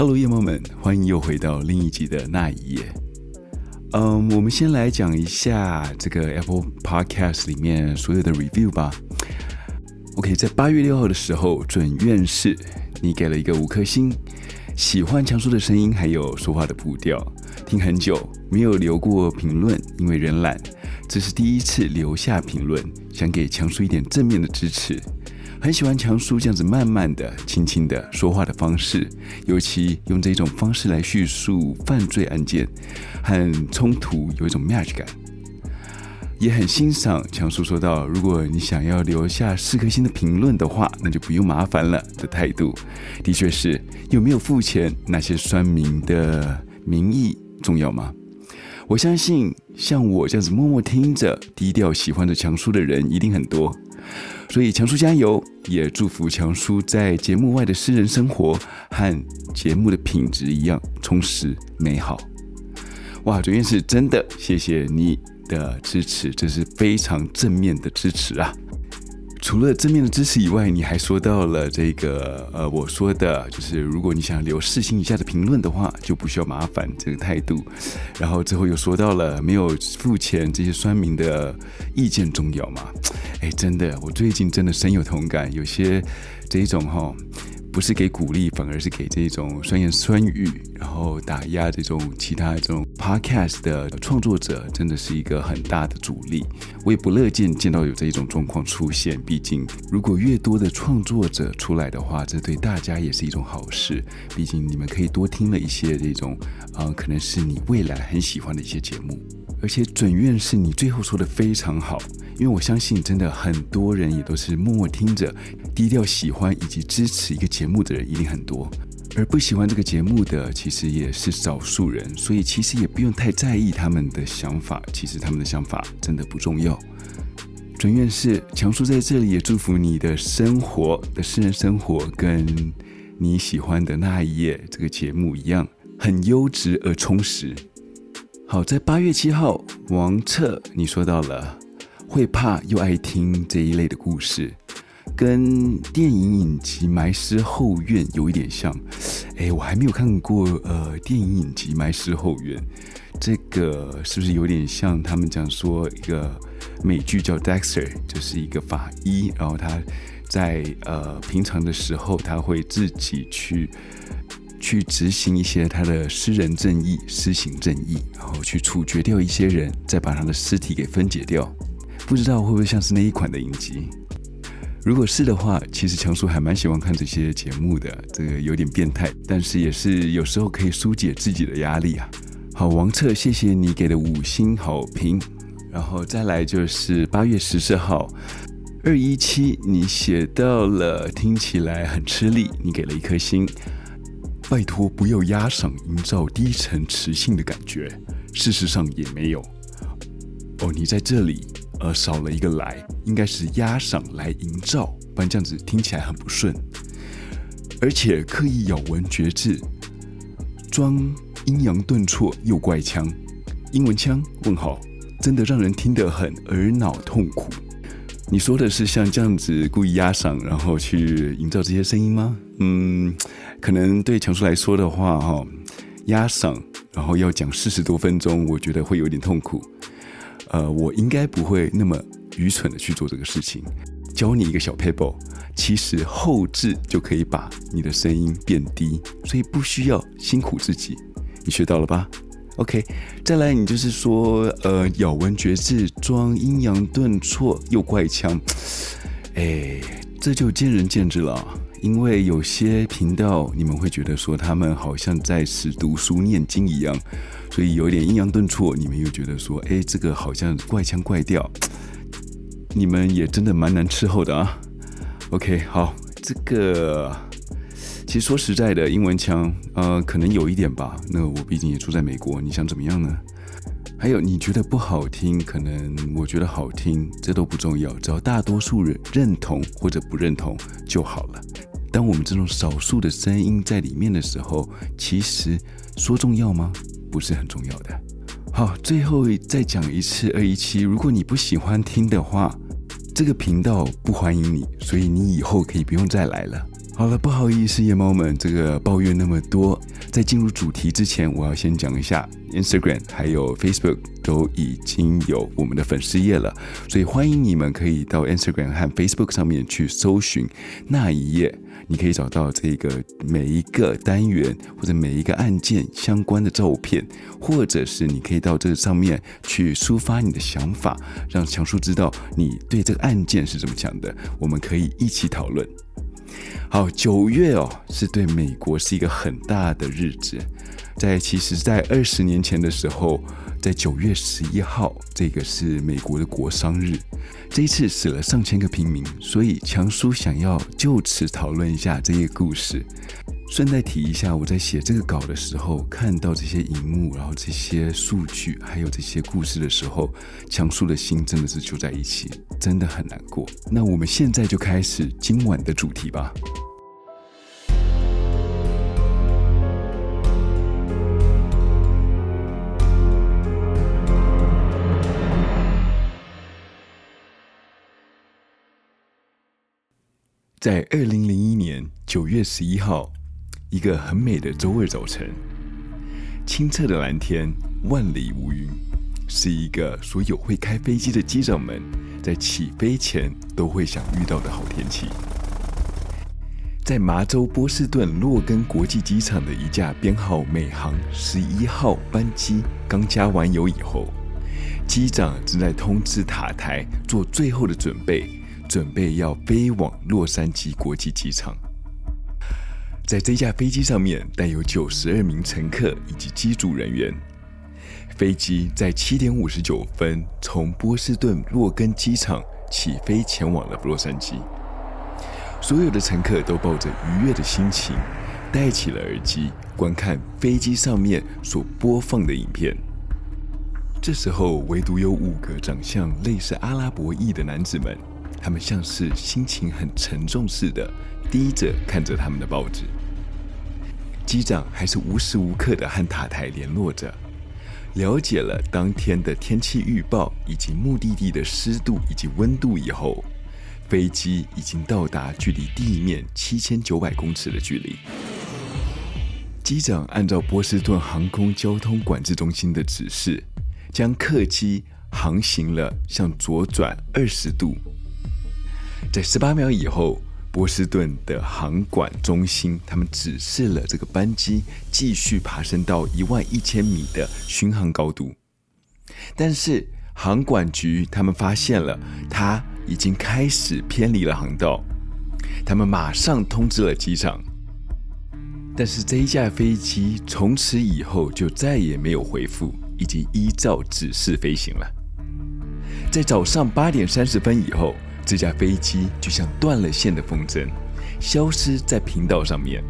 Hello，夜猫们，欢迎又回到另一集的那一夜。嗯，我们先来讲一下这个 Apple Podcast 里面所有的 review 吧。OK，在八月六号的时候，准院士，你给了一个五颗星，喜欢强叔的声音，还有说话的步调。听很久没有留过评论，因为人懒，这是第一次留下评论，想给强叔一点正面的支持。很喜欢强叔这样子慢慢的、轻轻的说话的方式，尤其用这种方式来叙述犯罪案件很冲突，有一种 match 感。也很欣赏强叔说到，如果你想要留下四颗星的评论的话，那就不用麻烦了的态度。的确是，有没有付钱，那些酸民的名义重要吗？我相信像我这样子默默听着、低调喜欢着强叔的人一定很多。所以强叔加油，也祝福强叔在节目外的私人生活和节目的品质一样充实美好。哇，准院士真的谢谢你的支持，这是非常正面的支持啊！除了正面的支持以外，你还说到了这个，呃，我说的就是，如果你想留四星以下的评论的话，就不需要麻烦这个态度。然后最后又说到了没有付钱，这些酸民的意见重要吗？哎，真的，我最近真的深有同感，有些这种哈、不是给鼓励，反而是给这种酸言酸语，然后打压这种其他这种 podcast 的创作者，真的是一个很大的阻力。我也不乐见见到有这一种状况出现。毕竟，如果越多的创作者出来的话，这对大家也是一种好事。毕竟，你们可以多听了一些这种，啊、可能是你未来很喜欢的一些节目。而且，准院士你最后说的非常好。因为我相信，真的很多人也都是默默听着，低调喜欢以及支持一个节目的人一定很多，而不喜欢这个节目的其实也是少数人，所以其实也不用太在意他们的想法，其实他们的想法真的不重要。准院士强叔在这里也祝福你的生活的私人生活，跟你喜欢的那一夜这个节目一样，很优质而充实。好，在八月七号，王彻你说到了。会怕又爱听这一类的故事，跟电影影集《埋尸后院》有一点像。哎，我还没有看过呃电影影集《埋尸后院》，这个是不是有点像他们讲说一个美剧叫《Dexter》，就是一个法医，然后他在呃平常的时候他会自己去去执行一些他的私人正义、私刑正义，然后去处决掉一些人，再把他的尸体给分解掉。不知道会不会像是那一款的影集？如果是的话，其实强叔还蛮喜欢看这些节目的。这个有点变态，但是也是有时候可以疏解自己的压力啊。好，王彻，谢谢你给的五星好评。然后再来就是八月十四号，二一七，你写到了，听起来很吃力，你给了一颗星。拜托不要压嗓，营造低沉磁性的感觉。事实上也没有。哦，你在这里。而少了一个来，应该是压嗓来营造，不然这样子听起来很不顺。而且刻意咬文嚼字，装阴阳顿挫又怪腔，英文腔？问号，真的让人听得很耳脑痛苦。你说的是像这样子故意压嗓，然后去营造这些声音吗？嗯，可能对强叔来说的话，哈，压嗓，然后要讲四十多分钟，我觉得会有点痛苦。呃，我应该不会那么愚蠢的去做这个事情。教你一个小撇步，其实后置就可以把你的声音变低，所以不需要辛苦自己。你学到了吧？OK，再来，你就是说，呃，咬文嚼字，装阴阳顿挫又怪腔，哎，这就见仁见智了。因为有些频道你们会觉得说他们好像在是读书念经一样。所以有点抑扬顿挫，你们又觉得说，哎，这个好像怪腔怪调，你们也真的蛮难伺候的啊。OK，好，这个其实说实在的，英文腔，呃，可能有一点吧。那我毕竟也住在美国，你想怎么样呢？还有你觉得不好听，可能我觉得好听，这都不重要，只要大多数人认同或者不认同就好了。当我们这种少数的声音在里面的时候，其实说重要吗？不是很重要的。好，最后再讲一次二一七，如果你不喜欢听的话，这个频道不欢迎你，所以你以后可以不用再来了。好了，不好意思，夜猫们，这个抱怨那么多，在进入主题之前，我要先讲一下，Instagram 还有 Facebook 都已经有我们的粉丝页了，所以欢迎你们可以到 Instagram 和 Facebook 上面去搜寻那一页，你可以找到这个每一个单元或者每一个案件相关的照片，或者是你可以到这上面去抒发你的想法，让强叔知道你对这个案件是怎么想的，我们可以一起讨论。好，九月哦，是对美国是一个很大的日子。在其实，在二十年前的时候，在九月十一号，这个是美国的国殤日。这一次死了上千个平民，所以强叔想要就此讨论一下这个故事。顺带提一下，我在写这个稿的时候，看到这些荧幕，然后这些数据，还有这些故事的时候，强叔的心真的是揪在一起，真的很难过。那我们现在就开始今晚的主题吧。在二零零一年九月十一号。一个很美的周二早晨，清澈的蓝天，万里无云，是一个所有会开飞机的机长们在起飞前都会想遇到的好天气。在麻州波士顿洛根国际机场的一架编号美航十一号班机刚加完油以后，机长正在通知塔台做最后的准备，准备要飞往洛杉矶国际机场。在这架飞机上面，带有九十二名乘客以及机组人员。飞机在七点五十九分从波士顿洛根机场起飞，前往了洛杉矶。所有的乘客都抱着愉悦的心情，戴起了耳机，观看飞机上面所播放的影片。这时候，唯独有五个长相类似阿拉伯裔的男子们，他们像是心情很沉重似的，低着看着他们的报纸。机长还是无时无刻的和塔台联络着，了解了当天的天气预报以及目的地的湿度以及温度以后，飞机已经到达距离地面七千九百公尺的距离。机长按照波士顿航空交通管制中心的指示，将客机航行了向左转二十度，在十八秒以后。波士顿的航管中心，他们指示了这个班机继续爬升到一万一千米的巡航高度，但是航管局他们发现了它已经开始偏离了航道，他们马上通知了机长，但是这一架飞机从此以后就再也没有回复，已经依照指示飞行了，在早上八点三十分以后。这架飞机就像断了线的风筝，消失在频道上面。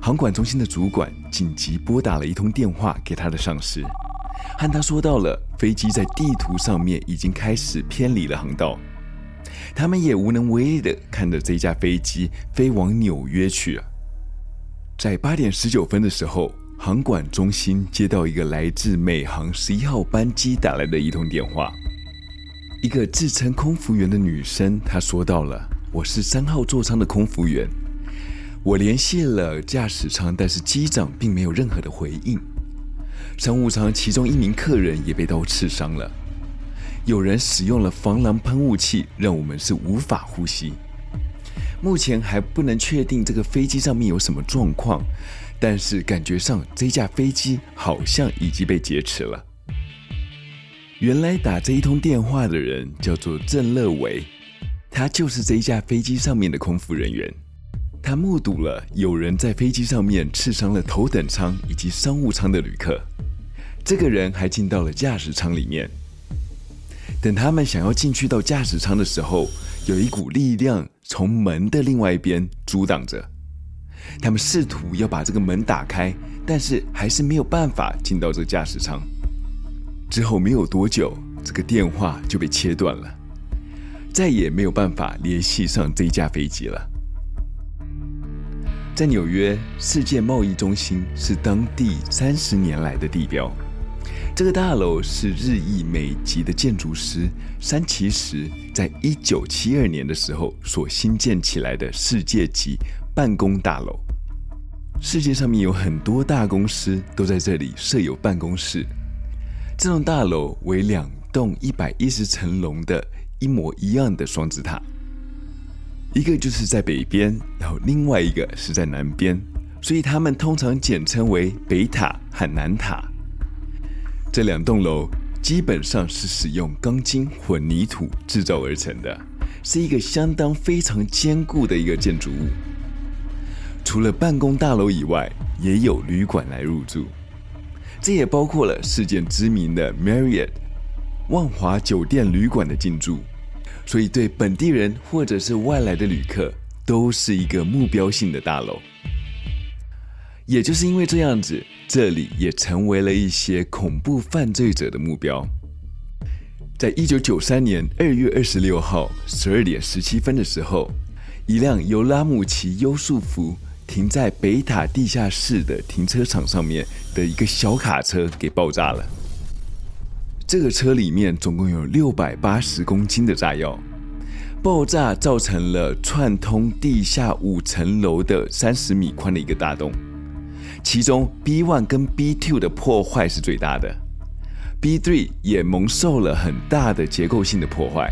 航管中心的主管紧急拨打了一通电话给他的上司，和他说到了飞机在地图上面已经开始偏离了航道。他们也无能为力的看着这架飞机飞往纽约去了。在八点十九分的时候，航管中心接到一个来自美航十一号班机打来的一通电话。一个自称空服员的女生，她说到了：“我是三号座舱的空服员，我联系了驾驶舱，但是机长并没有任何的回应。商务舱其中一名客人也被刀刺伤了，有人使用了防狼喷雾器，让我们是无法呼吸。目前还不能确定这个飞机上面有什么状况，但是感觉上这架飞机好像已经被劫持了。”原来打这一通电话的人叫做郑乐维，他就是这一架飞机上面的空服人员。他目睹了有人在飞机上面刺伤了头等舱以及商务舱的旅客。这个人还进到了驾驶舱里面。等他们想要进去到驾驶舱的时候，有一股力量从门的另外一边阻挡着。他们试图要把这个门打开，但是还是没有办法进到这驾驶舱。之后没有多久，这个电话就被切断了，再也没有办法联系上这一架飞机了。在纽约，世界贸易中心是当地三十年来的地标，这个大楼是日裔美籍的建筑师山崎实在一九七二年的时候所新建起来的世界级办公大楼。世界上面有很多大公司都在这里设有办公室。这栋大楼为两栋一百一十层楼的一模一样的双子塔，一个就是在北边，然后另外一个是在南边，所以他们通常简称为北塔和南塔。这两栋楼基本上是使用钢筋混凝土制造而成的，是一个相当非常坚固的一个建筑物。除了办公大楼以外，也有旅馆来入住，这也包括了世界知名的 Marriott 万华酒店旅馆的进驻，所以对本地人或者是外来的旅客都是一个目标性的大楼。也就是因为这样子，这里也成为了一些恐怖犯罪者的目标。在一九九三年二月二十六号十二点十七分的时候，一辆由拉姆齐优素福停在北塔地下室的停车场上面的一个小卡车给爆炸了。这个车里面总共有六百八十公斤的炸药，爆炸造成了串通地下五层楼的三十米宽的一个大洞。其中 B one 跟 B two 的破坏是最大的，B three 也蒙受了很大的结构性的破坏。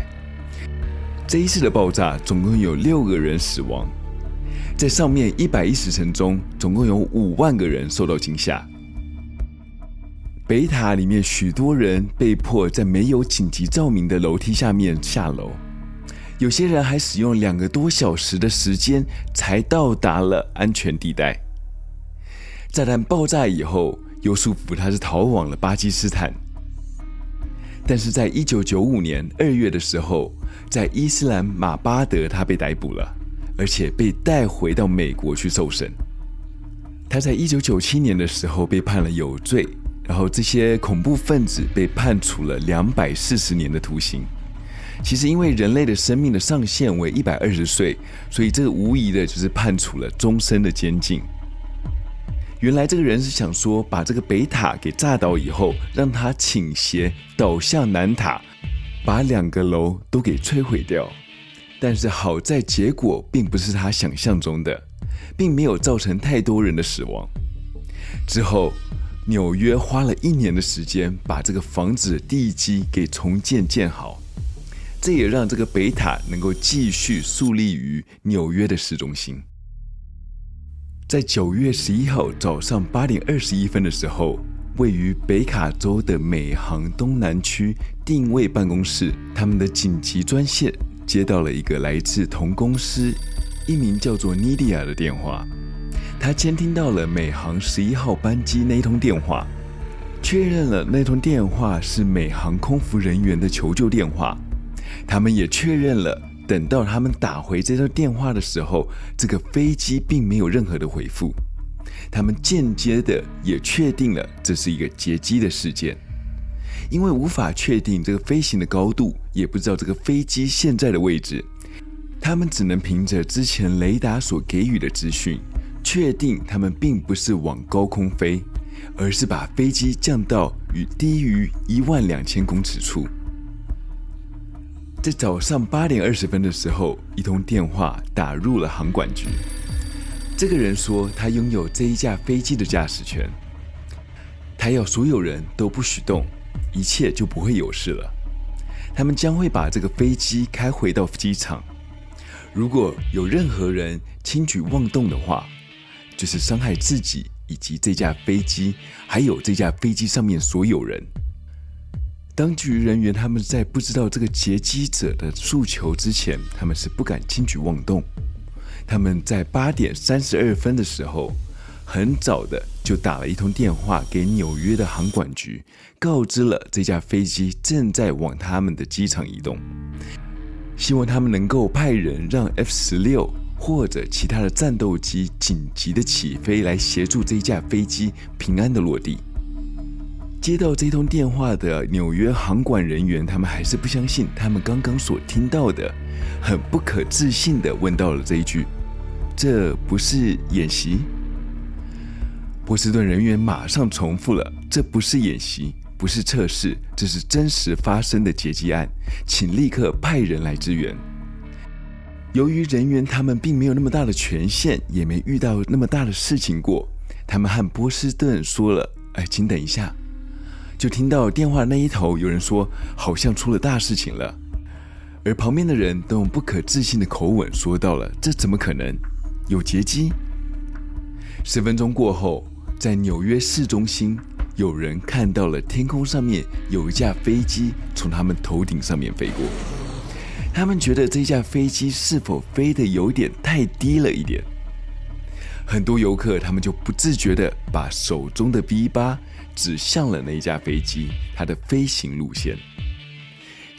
这一次的爆炸总共有六个人死亡。在上面一百一十层中，总共有五万个人受到惊吓。北塔里面许多人被迫在没有紧急照明的楼梯下面下楼，有些人还使用两个多小时的时间才到达了安全地带。炸弹爆炸以后，优素福他是逃往了巴基斯坦，但是在一九九五年二月的时候，在伊斯兰马巴德他被逮捕了。而且被带回到美国去受审。他在一九九七年的时候被判了有罪，然后这些恐怖分子被判处了两百四十年的徒刑。其实因为人类的生命的上限为一百二十岁，所以这个无疑的就是判处了终身的监禁。原来这个人是想说，把这个北塔给炸倒以后，让它倾斜倒向南塔，把两个楼都给摧毁掉。但是好在结果并不是他想象中的，并没有造成太多人的死亡。之后，纽约花了一年的时间把这个房子地基给重建建好，这也让这个北塔能够继续树立于纽约的市中心。在九月十一号早上八点二十一分的时候，位于北卡州的美航东南区定位办公室，他们的紧急专线。接到了一个来自同公司一名叫做妮迪亚的电话，他监听到了美航十一号班机那通电话，确认了那通电话是美航空服人员的求救电话。他们也确认了，等到他们打回这通电话的时候，这个飞机并没有任何的回复。他们间接的也确定了这是一个劫机的事件。因为无法确定这个飞行的高度，也不知道这个飞机现在的位置，他们只能凭着之前雷达所给予的资讯，确定他们并不是往高空飞，而是把飞机降到与低于一万两千公尺处。在早上八点二十分的时候，一通电话打入了航管局。这个人说，他拥有这一架飞机的驾驶权，他要所有人都不许动。一切就不会有事了。他们将会把这个飞机开回到机场。如果有任何人轻举妄动的话，就是伤害自己以及这架飞机，还有这架飞机上面所有人。当局人员他们在不知道这个劫机者的诉求之前，他们是不敢轻举妄动。他们在八点三十二分的时候，很早的就打了一通电话给纽约的航管局，告知了这架飞机正在往他们的机场移动，希望他们能够派人让 F 十六或者其他的战斗机紧急的起飞来协助这架飞机平安的落地。接到这通电话的纽约航管人员，他们还是不相信他们刚刚所听到的，很不可置信的问到了这一句：“这不是演习？”波士顿人员马上重复了：“这不是演习，不是测试，这是真实发生的劫机案，请立刻派人来支援。由于人员他们并没有那么大的权限，也没遇到那么大的事情过，他们和波士顿说了：“哎，请等一下。”就听到电话那一头有人说：“好像出了大事情了。”而旁边的人都用不可置信的口吻说到了：“这怎么可能？有劫机？”十分钟过后，在纽约市中心，有人看到了天空上面有一架飞机从他们头顶上面飞过。他们觉得这架飞机是否飞得有点太低了一点？很多游客他们就不自觉地把手中的 V8 指向了那架飞机，它的飞行路线。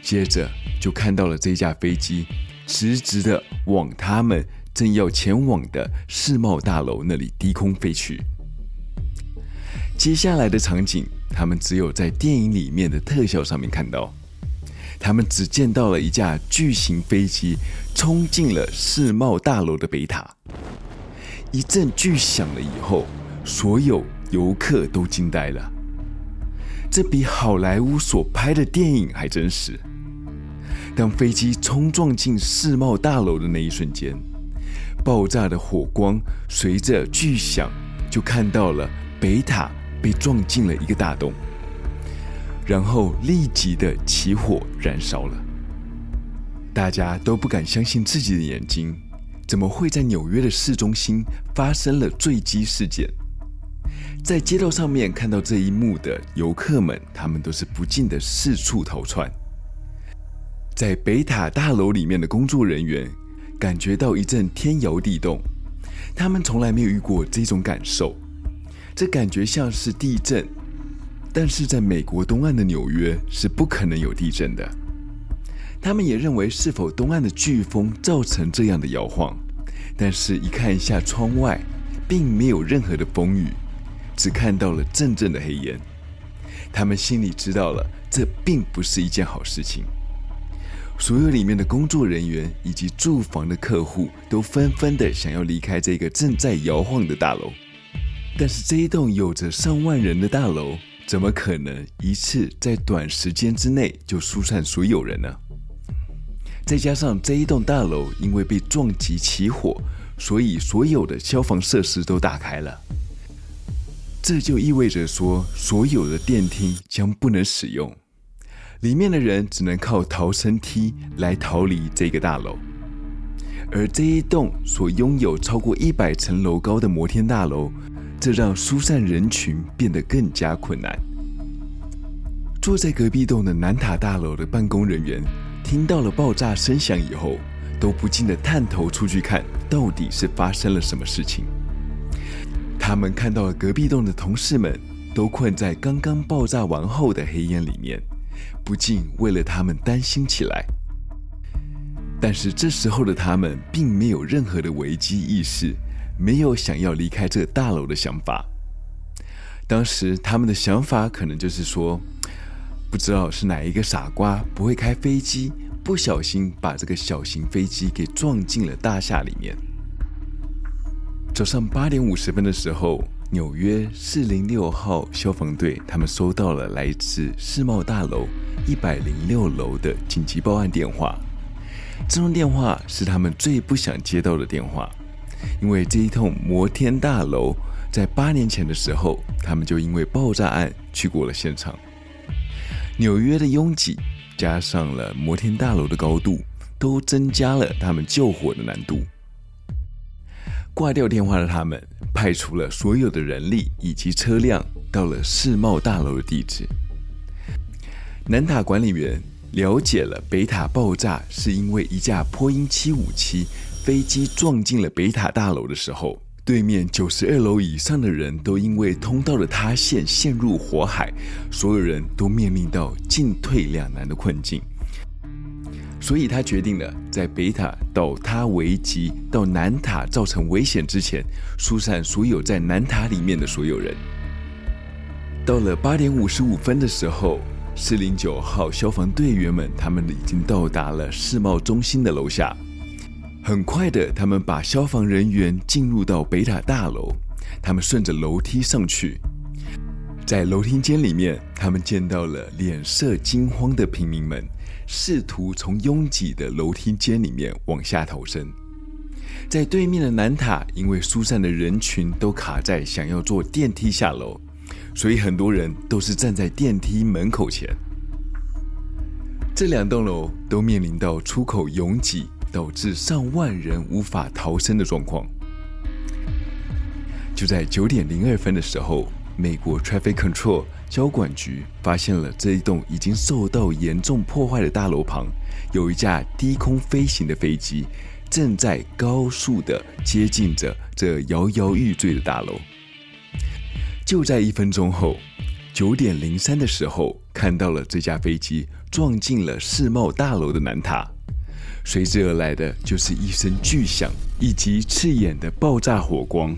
接着就看到了这架飞机直直地往他们正要前往的世贸大楼那里低空飞去。接下来的场景，他们只有在电影里面的特效上面看到。他们只见到了一架巨型飞机冲进了世贸大楼的北塔，一阵巨响了以后，所有游客都惊呆了。这比好莱坞所拍的电影还真实。当飞机冲撞进世贸大楼的那一瞬间，爆炸的火光随着巨响，就看到了北塔被撞进了一个大洞。然后立即的起火燃烧了，大家都不敢相信自己的眼睛，怎么会在纽约的市中心发生了坠机事件？在街道上面看到这一幕的游客们，他们都是不禁的四处逃窜。在北塔大楼里面的工作人员感觉到一阵天摇地动，他们从来没有遇过这种感受，这感觉像是地震。但是在美国东岸的纽约是不可能有地震的。他们也认为是否东岸的飓风造成这样的摇晃，但是一看一下窗外，并没有任何的风雨，只看到了阵阵的黑烟。他们心里知道了，这并不是一件好事情。所有里面的工作人员以及住房的客户都纷纷的想要离开这个正在摇晃的大楼，但是这一栋有着上万人的大楼。怎么可能一次在短时间之内就疏散所有人呢？再加上这一栋大楼因为被撞击起火，所以所有的消防设施都打开了。这就意味着说，所有的电梯将不能使用，里面的人只能靠逃生梯来逃离这个大楼。而这一栋所拥有超过一百层楼高的摩天大楼。这让疏散人群变得更加困难。坐在隔壁栋的南塔大楼的办公人员听到了爆炸声响以后，都不禁地探头出去看，到底是发生了什么事情。他们看到了隔壁栋的同事们都困在刚刚爆炸完后的黑烟里面，不禁为了他们担心起来。但是这时候的他们并没有任何的危机意识。没有想要离开这大楼的想法。当时他们的想法可能就是说，不知道是哪一个傻瓜不会开飞机，不小心把这个小型飞机给撞进了大厦里面。早上八点五十分的时候，纽约四零六号消防队他们收到了来自世贸大楼一百零六楼的紧急报案电话。这通电话是他们最不想接到的电话。因为这一栋摩天大楼在八年前的时候，他们就因为爆炸案去过了现场。纽约的拥挤加上了摩天大楼的高度，都增加了他们救火的难度。挂掉电话的他们，派出了所有的人力以及车辆到了世贸大楼的地址。南塔管理员了解了北塔爆炸是因为一架波音七五七。飞机撞进了北塔大楼的时候，对面九十二楼以上的人都因为通道的塌陷陷入火海，所有人都面临到进退两难的困境。所以他决定了在北塔倒塌危及到南塔造成危险之前，疏散所有在南塔里面的所有人。到了八点五十五分的时候，四零九号消防队员们他们已经到达了世贸中心的楼下。很快的，他们把消防人员进入到北塔大楼。他们顺着楼梯上去，在楼梯间里面，他们见到了脸色惊慌的平民们，试图从拥挤的楼梯间里面往下逃生。在对面的南塔，因为疏散的人群都卡在想要坐电梯下楼，所以很多人都是站在电梯门口前。这两栋楼都面临到出口拥挤，导致上万人无法逃生的状况。就在九点零二分的时候，美国 Traffic Control 交管局发现了这一栋已经受到严重破坏的大楼旁，有一架低空飞行的飞机。正在高速的接近着这摇摇欲坠的大楼。就在一分钟后，九点零三的时候，看到了这架飞机撞进了世贸大楼的南塔，随之而来的就是一声巨响以及刺眼的爆炸火光。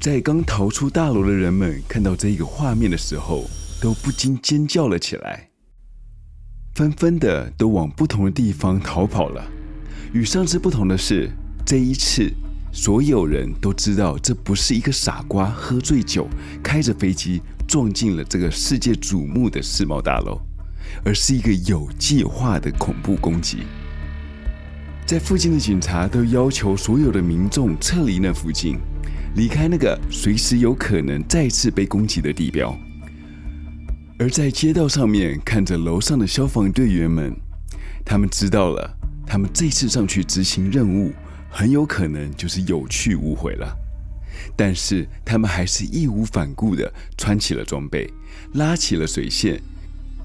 在刚逃出大楼的人们看到这一个画面的时候，都不禁尖叫了起来，纷纷的都往不同的地方逃跑了。与上次不同的是，这一次所有人都知道，这不是一个傻瓜喝醉酒开着飞机撞进了这个世界瞩目的世贸大楼，而是一个有计划的恐怖攻击。在附近的警察都要求所有的民众撤离那附近，离开那个随时有可能再次被攻击的地标。而在街道上面看着楼上的消防队员们，他们知道了。他们这次上去执行任务，很有可能就是有去无回了。但是他们还是义无反顾地穿起了装备，拉起了水线，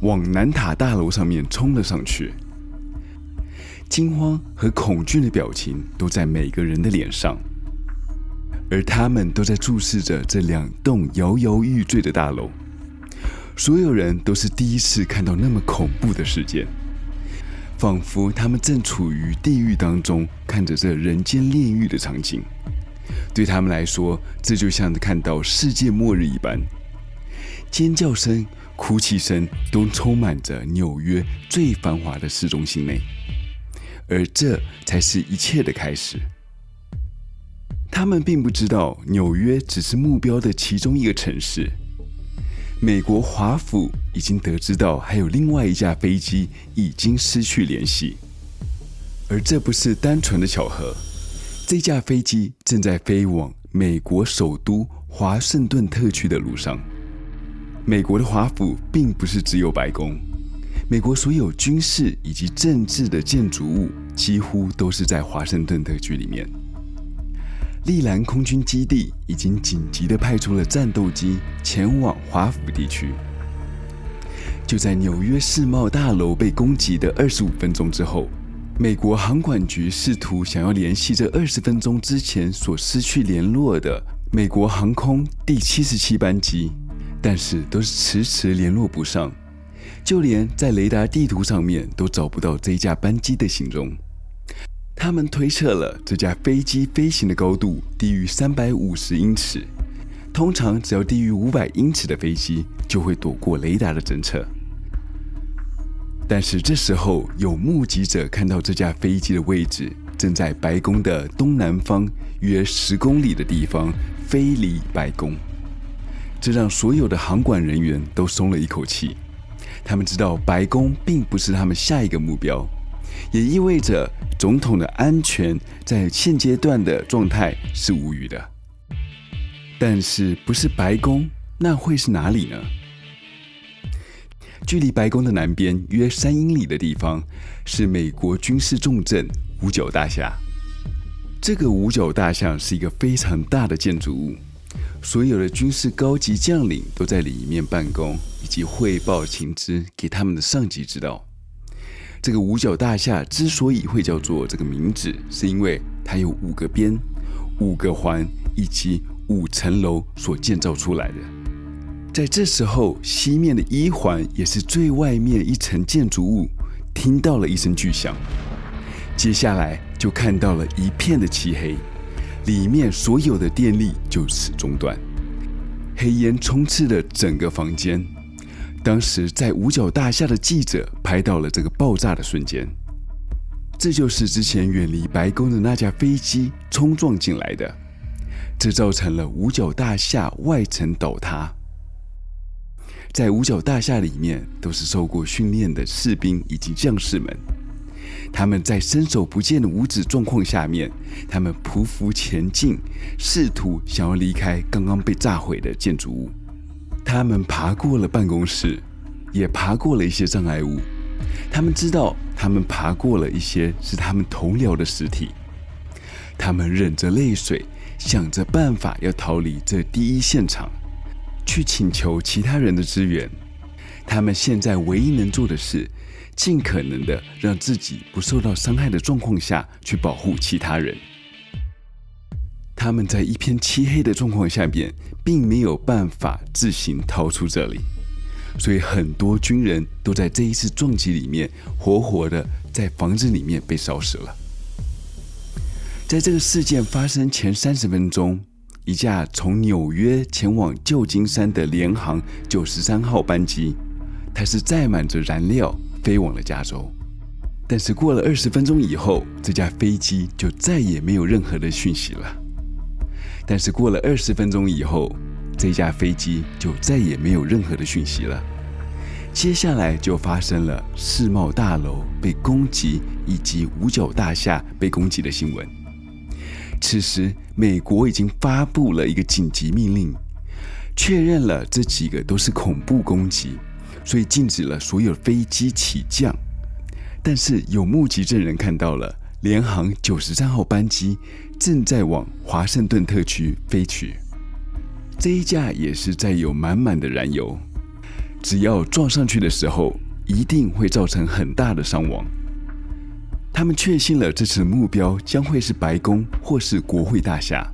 往南塔大楼上面冲了上去。惊慌和恐惧的表情都在每个人的脸上，而他们都在注视着这两栋摇摇欲坠的大楼。所有人都是第一次看到那么恐怖的事件。仿佛他们正处于地狱当中，看着这人间炼狱的场景。对他们来说，这就像看到世界末日一般。尖叫声、哭泣声都充满着纽约最繁华的市中心内，而这才是一切的开始。他们并不知道，纽约只是目标的其中一个城市。美国华府已经得知到，还有另外一架飞机已经失去联系，而这不是单纯的巧合。这架飞机正在飞往美国首都华盛顿特区的路上。美国的华府并不是只有白宫，美国所有军事以及政治的建筑物几乎都是在华盛顿特区里面。利兰空军基地已经紧急地派出了战斗机前往华府地区。就在纽约世贸大楼被攻击的二十五分钟之后，美国航管局试图想要联系这二十分钟之前所失去联络的美国航空第七十七班机，但是都是迟迟联络不上，就连在雷达地图上面都找不到这架班机的行踪。他们推测了这架飞机飞行的高度低于三百五十英尺，通常只要低于五百英尺的飞机就会躲过雷达的侦测。但是这时候有目击者看到这架飞机的位置正在白宫的东南方约十公里的地方飞离白宫，这让所有的航管人员都松了一口气。他们知道白宫并不是他们下一个目标。也意味着总统的安全在现阶段的状态是无虞的。但是不是白宫，那会是哪里呢？距离白宫的南边约三英里的地方是美国军事重镇五角大厦。这个五角大厦是一个非常大的建筑物，所有的军事高级将领都在里面办公，以及汇报情资给他们的上级知道。这个五角大厦之所以会叫做这个名字，是因为它有五个边、五个环以及五层楼所建造出来的。在这时候，西面的一环也是最外面一层建筑物，听到了一声巨响，接下来就看到了一片的漆黑，里面所有的电力就此中断，黑烟充斥了整个房间。当时在五角大厦的记者拍到了这个爆炸的瞬间，这就是之前远离白宫的那架飞机冲撞进来的，这造成了五角大厦外层倒塌。在五角大厦里面都是受过训练的士兵以及将士们。他们在伸手不见的五指状况下面，他们匍匐前进，试图想要离开刚刚被炸毁的建筑物。他们爬过了办公室，也爬过了一些障碍物。他们知道，他们爬过了一些是他们同僚的尸体。他们忍着泪水，想着办法要逃离这第一现场，去请求其他人的支援。他们现在唯一能做的是，尽可能的让自己不受到伤害的状况下去保护其他人。他们在一片漆黑的状况下边，并没有办法自行逃出这里，所以很多军人都在这一次撞击里面活活的在房子里面被烧死了。在这个事件发生前三十分钟，一架从纽约前往旧金山的联航九十三号班机，它是载满着燃料。飞往了加州，但是过了二十分钟以后，这架飞机就再也没有任何的讯息了。但是过了二十分钟以后，这架飞机就再也没有任何的讯息了。接下来就发生了世贸大楼被攻击以及五角大厦被攻击的新闻。此时，美国已经发布了一个紧急命令，确认了这几个都是恐怖攻击。所以禁止了所有飞机起降，但是有目击证人看到了联航九十三号班机正在往华盛顿特区飞去。这一架也是载有满满的燃油，只要撞上去的时候，一定会造成很大的伤亡。他们确信了这次目标将会是白宫或是国会大厦。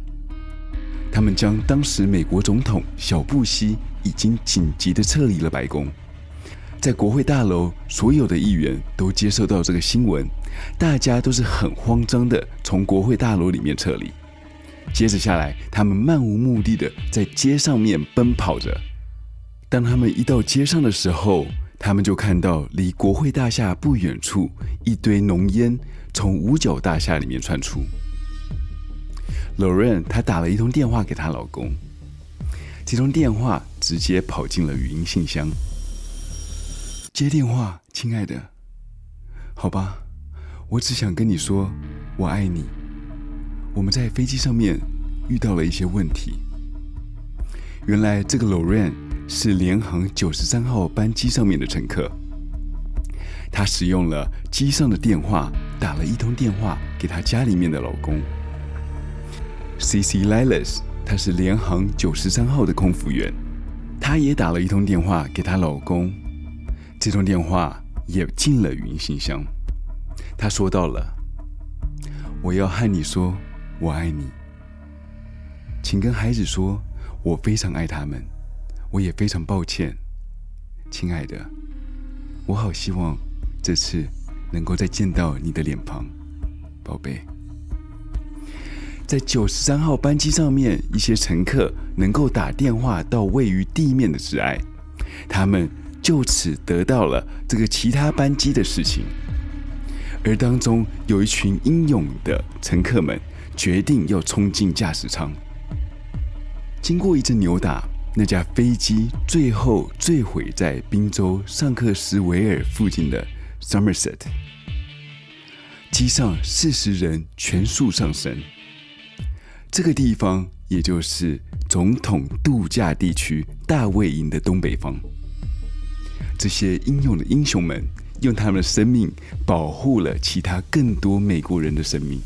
他们将当时美国总统小布希已经紧急的撤离了白宫。在国会大楼，所有的议员都接受到这个新闻，大家都是很慌张的从国会大楼里面撤离。接着下来，他们漫无目的的在街上面奔跑着。当他们一到街上的时候，他们就看到离国会大厦不远处一堆浓烟从五角大厦里面窜出。Lorraine 她打了一通电话给她老公，这通电话直接跑进了语音信箱。接电话，亲爱的。好吧，我只想跟你说，我爱你。我们在飞机上面遇到了一些问题。原来这个 Lorraine 是联航九十三号班机上面的乘客，她使用了机上的电话打了一通电话给她家里面的老公。C C Liles，她是联航九十三号的空服员，她也打了一通电话给她老公。这通电话也进了语音信箱。他说到了：“我要和你说，我爱你。请跟孩子说，我非常爱他们。我也非常抱歉，亲爱的。我好希望这次能够再见到你的脸庞，宝贝。”在九十三号班机上面，一些乘客能够打电话到位于地面的挚爱，他们。就此得到了这个其他班机的事情，而当中有一群英勇的乘客们决定要冲进驾驶舱。经过一阵扭打，那架飞机最后坠毁在宾州尚克斯维尔附近的 Somerset，机上四十人全数丧生。这个地方也就是总统度假地区大卫营的东北方。这些英勇的英雄们用他们的生命保护了其他更多美国人的生命。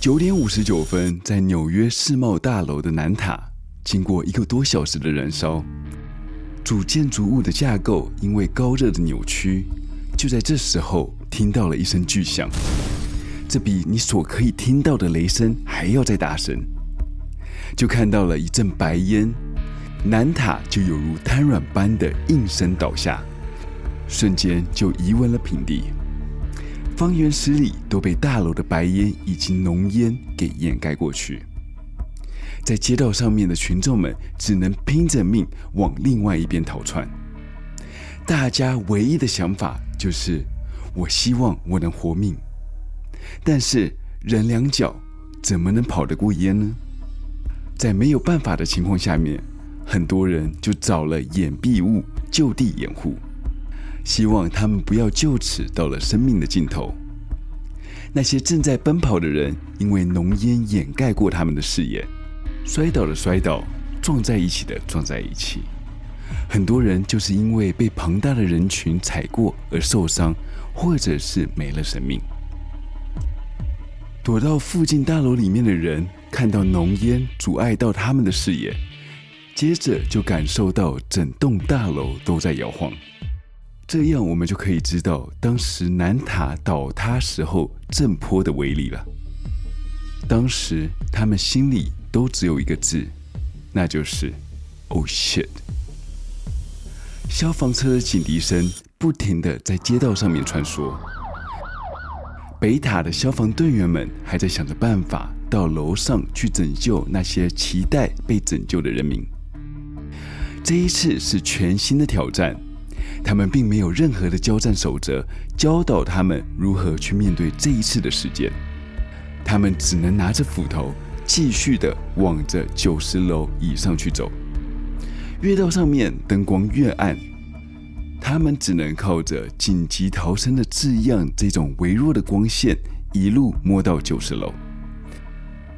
九点五十九分，在纽约世贸大楼的南塔，经过一个多小时的燃烧，主建筑物的架构因为高热的扭曲，就在这时候听到了一声巨响，这比你所可以听到的雷声还要再大声，就看到了一阵白烟。南塔就犹如瘫软般的应声倒下，瞬间就夷为了平地。方圆十里都被大楼的白烟以及浓烟给掩盖过去。在街道上面的群众们只能拼着命往另外一边逃窜。大家唯一的想法就是：我希望我能活命。但是人两脚怎么能跑得过烟呢？在没有办法的情况下面。很多人就找了掩蔽物就地掩护，希望他们不要就此到了生命的尽头。那些正在奔跑的人，因为浓烟掩盖过他们的视野，摔倒的摔倒，撞在一起的撞在一起。很多人就是因为被庞大的人群踩过而受伤，或者是没了生命。躲到附近大楼里面的人看到浓烟阻碍到他们的视野，接着就感受到整栋大楼都在摇晃。这样我们就可以知道当时南塔倒塌时候震波的威力了。当时他们心里都只有一个字，那就是 “Oh shit”。消防车的警笛声不停的在街道上面穿梭。北塔的消防队员们还在想着办法到楼上去拯救那些期待被拯救的人民。这一次是全新的挑战，他们并没有任何的交战守则教导他们如何去面对这一次的事件。他们只能拿着斧头继续的往着九十楼以上去走。越到上面，灯光越暗。他们只能靠着紧急逃生的字样这种微弱的光线，一路摸到九十楼。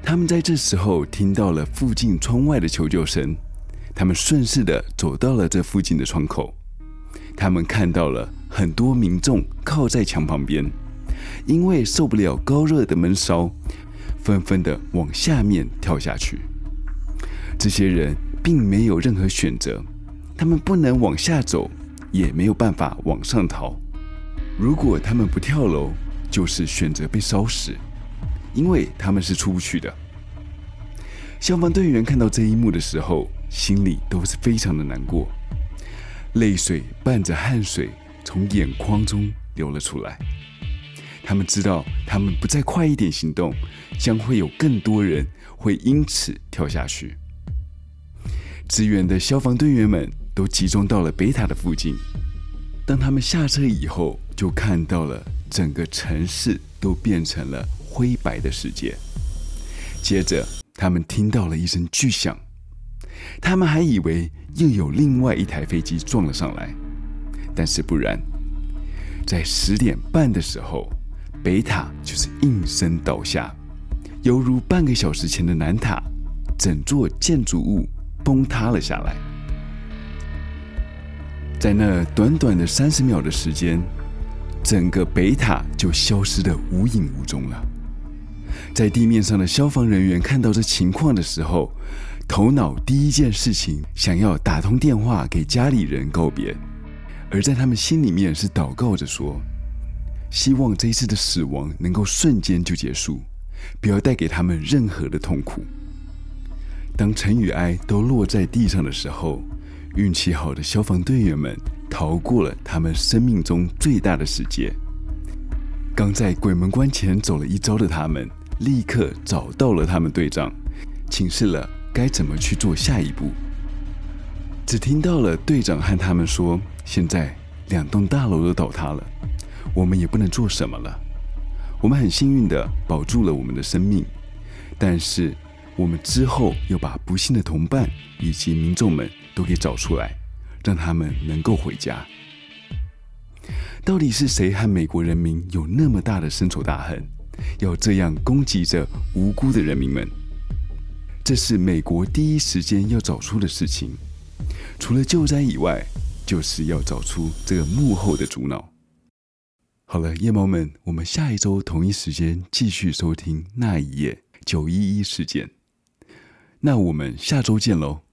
他们在这时候听到了附近窗外的求救声，他们顺势的走到了这附近的窗口。他们看到了很多民众靠在墙旁边，因为受不了高热的闷烧，纷纷的往下面跳下去。这些人并没有任何选择，他们不能往下走。也没有办法往上逃。如果他们不跳楼，就是选择被烧死，因为他们是出不去的。消防队员看到这一幕的时候，心里都是非常的难过，泪水伴着汗水从眼眶中流了出来。他们知道，他们不再快一点行动，将会有更多人会因此跳下去。支援的消防队员们。都集中到了北塔的附近。当他们下车以后，就看到了整个城市都变成了灰白的世界。接着，他们听到了一声巨响，他们还以为又有另外一台飞机撞了上来，但是不然，在十点半的时候，北塔就是应声倒下，犹如半个小时前的南塔，整座建筑物崩塌了下来。在那短短的三十秒的时间，整个北塔就消失得无影无踪了。在地面上的消防人员看到这情况的时候，头脑第一件事情想要打通电话给家里人告别，而在他们心里面是祷告着说，希望这一次的死亡能够瞬间就结束，不要带给他们任何的痛苦。当尘与埃都落在地上的时候，运气好的消防队员们逃过了他们生命中最大的世界。刚在鬼门关前走了一遭的他们，立刻找到了他们队长，请示了该怎么去做下一步。只听到了队长和他们说：“现在两栋大楼都倒塌了，我们也不能做什么了。我们很幸运地保住了我们的生命，但是……”我们之后要把不幸的同伴以及民众们都给找出来，让他们能够回家。到底是谁和美国人民有那么大的深仇大恨，要这样攻击着无辜的人民们？这是美国第一时间要找出的事情。除了救灾以外，就是要找出这个幕后的主脑。好了，夜猫们，我们下一周同一时间继续收听那一夜九一一事件。那我们下周见喽。